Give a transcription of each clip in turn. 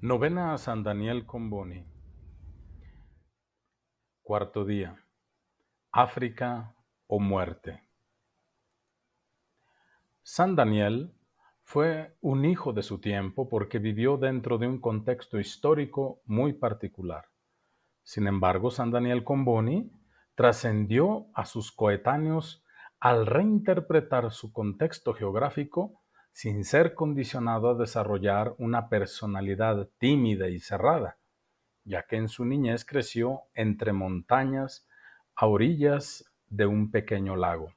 Novena a San Daniel con Boni. Cuarto día. África o muerte. San Daniel fue un hijo de su tiempo porque vivió dentro de un contexto histórico muy particular. Sin embargo, San Daniel Comboni trascendió a sus coetáneos al reinterpretar su contexto geográfico sin ser condicionado a desarrollar una personalidad tímida y cerrada, ya que en su niñez creció entre montañas a orillas de un pequeño lago.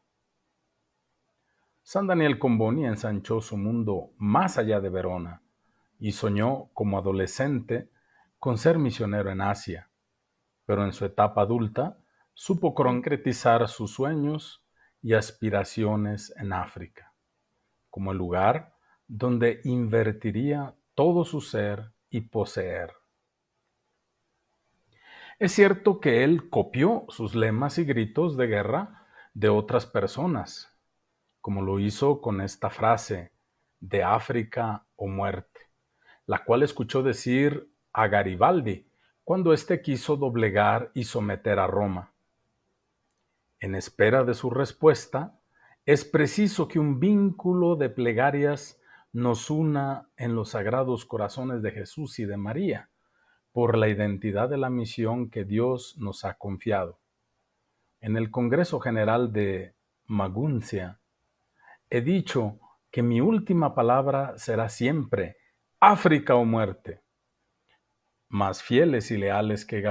San Daniel Comboni ensanchó su mundo más allá de Verona y soñó como adolescente con ser misionero en Asia, pero en su etapa adulta supo concretizar sus sueños y aspiraciones en África como el lugar donde invertiría todo su ser y poseer. Es cierto que él copió sus lemas y gritos de guerra de otras personas, como lo hizo con esta frase de África o muerte, la cual escuchó decir a Garibaldi cuando éste quiso doblegar y someter a Roma. En espera de su respuesta, es preciso que un vínculo de plegarias nos una en los sagrados corazones de Jesús y de María, por la identidad de la misión que Dios nos ha confiado. En el Congreso General de Maguncia, he dicho que mi última palabra será siempre África o muerte. Más fieles y leales que,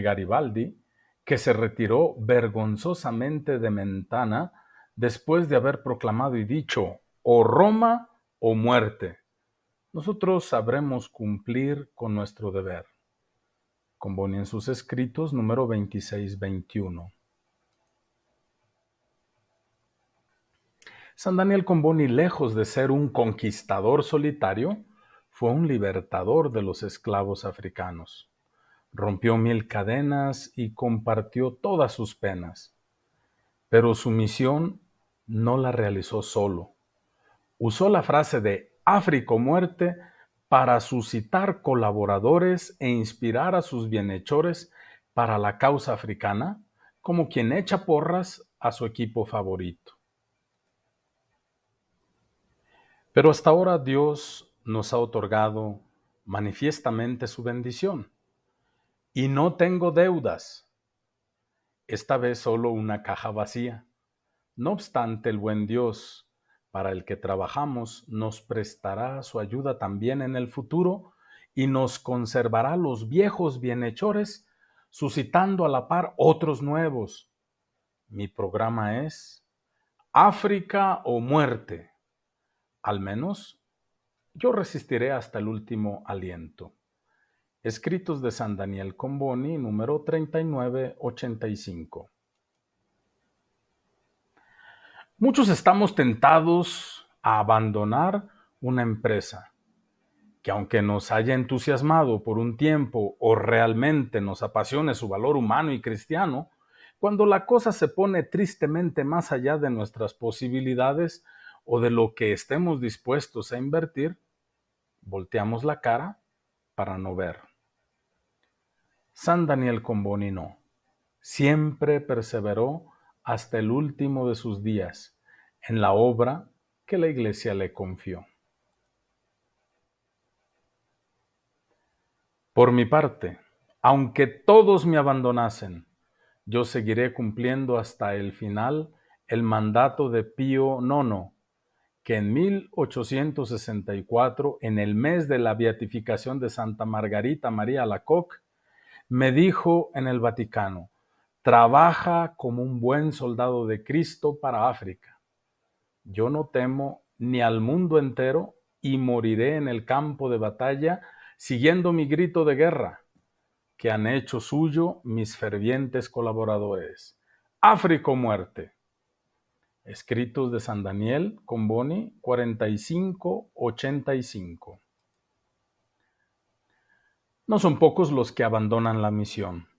Garibaldi, que se retiró vergonzosamente de Mentana, después de haber proclamado y dicho, o Roma o muerte, nosotros sabremos cumplir con nuestro deber. Comboni en sus escritos número 26-21. San Daniel Comboni, lejos de ser un conquistador solitario, fue un libertador de los esclavos africanos. Rompió mil cadenas y compartió todas sus penas. Pero su misión no la realizó solo. Usó la frase de África muerte para suscitar colaboradores e inspirar a sus bienhechores para la causa africana, como quien echa porras a su equipo favorito. Pero hasta ahora Dios nos ha otorgado manifiestamente su bendición. Y no tengo deudas. Esta vez solo una caja vacía. No obstante, el buen Dios, para el que trabajamos, nos prestará su ayuda también en el futuro y nos conservará los viejos bienhechores, suscitando a la par otros nuevos. Mi programa es África o muerte. Al menos yo resistiré hasta el último aliento. Escritos de San Daniel Comboni, número 3985. Muchos estamos tentados a abandonar una empresa que aunque nos haya entusiasmado por un tiempo o realmente nos apasione su valor humano y cristiano, cuando la cosa se pone tristemente más allá de nuestras posibilidades o de lo que estemos dispuestos a invertir, volteamos la cara para no ver. San Daniel Comboni no. Siempre perseveró hasta el último de sus días en la obra que la Iglesia le confió. Por mi parte, aunque todos me abandonasen, yo seguiré cumpliendo hasta el final el mandato de Pío IX, que en 1864, en el mes de la beatificación de Santa Margarita María Lacoque, me dijo en el Vaticano, Trabaja como un buen soldado de Cristo para África. Yo no temo ni al mundo entero y moriré en el campo de batalla siguiendo mi grito de guerra, que han hecho suyo mis fervientes colaboradores. África muerte. Escritos de San Daniel con Boni 45-85. No son pocos los que abandonan la misión.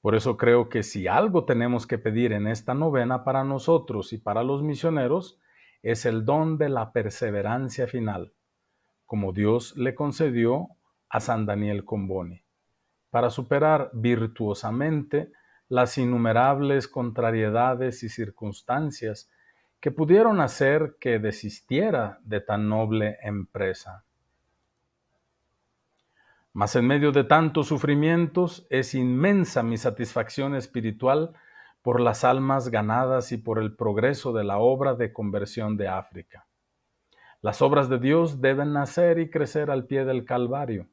Por eso creo que si algo tenemos que pedir en esta novena para nosotros y para los misioneros, es el don de la perseverancia final, como Dios le concedió a San Daniel Comboni, para superar virtuosamente las innumerables contrariedades y circunstancias que pudieron hacer que desistiera de tan noble empresa. Mas en medio de tantos sufrimientos es inmensa mi satisfacción espiritual por las almas ganadas y por el progreso de la obra de conversión de África. Las obras de Dios deben nacer y crecer al pie del Calvario,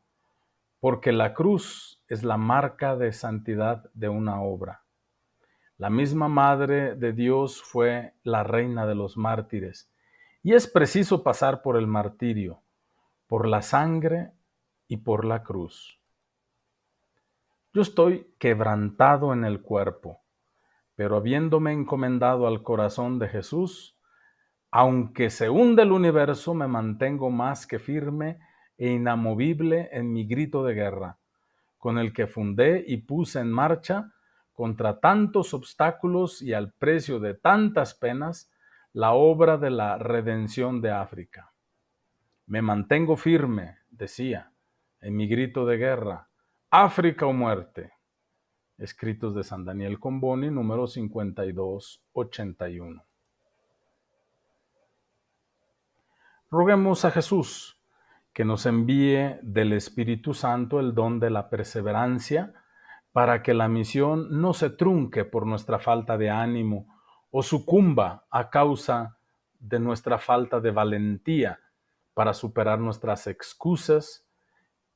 porque la cruz es la marca de santidad de una obra. La misma Madre de Dios fue la reina de los mártires, y es preciso pasar por el martirio, por la sangre y por la cruz. Yo estoy quebrantado en el cuerpo, pero habiéndome encomendado al corazón de Jesús, aunque se hunde el universo, me mantengo más que firme e inamovible en mi grito de guerra, con el que fundé y puse en marcha, contra tantos obstáculos y al precio de tantas penas, la obra de la redención de África. Me mantengo firme, decía, en mi grito de guerra, África o muerte. Escritos de San Daniel Comboni, número 5281. Roguemos a Jesús que nos envíe del Espíritu Santo el don de la perseverancia para que la misión no se trunque por nuestra falta de ánimo o sucumba a causa de nuestra falta de valentía para superar nuestras excusas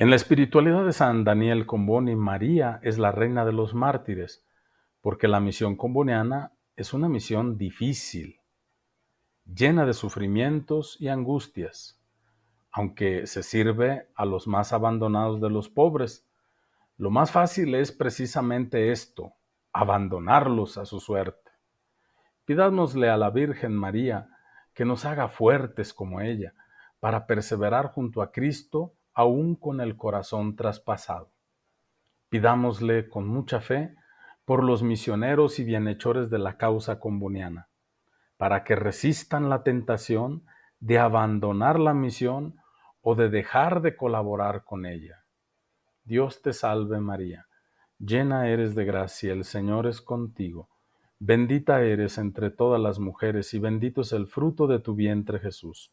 En la espiritualidad de San Daniel Comboni, María es la reina de los mártires, porque la misión comboniana es una misión difícil, llena de sufrimientos y angustias, aunque se sirve a los más abandonados de los pobres. Lo más fácil es precisamente esto, abandonarlos a su suerte. Pidámosle a la Virgen María que nos haga fuertes como ella, para perseverar junto a Cristo aún con el corazón traspasado. Pidámosle con mucha fe por los misioneros y bienhechores de la causa comboniana, para que resistan la tentación de abandonar la misión o de dejar de colaborar con ella. Dios te salve María, llena eres de gracia, el Señor es contigo, bendita eres entre todas las mujeres y bendito es el fruto de tu vientre Jesús.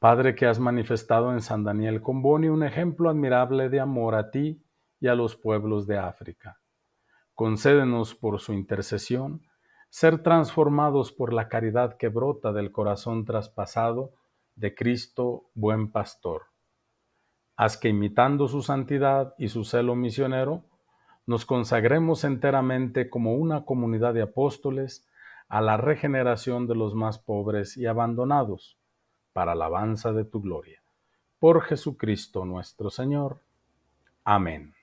Padre que has manifestado en San Daniel Comboni un ejemplo admirable de amor a ti y a los pueblos de África. Concédenos por su intercesión ser transformados por la caridad que brota del corazón traspasado de Cristo buen pastor. Haz que imitando su santidad y su celo misionero, nos consagremos enteramente como una comunidad de apóstoles a la regeneración de los más pobres y abandonados para alabanza de tu gloria. Por Jesucristo nuestro Señor. Amén.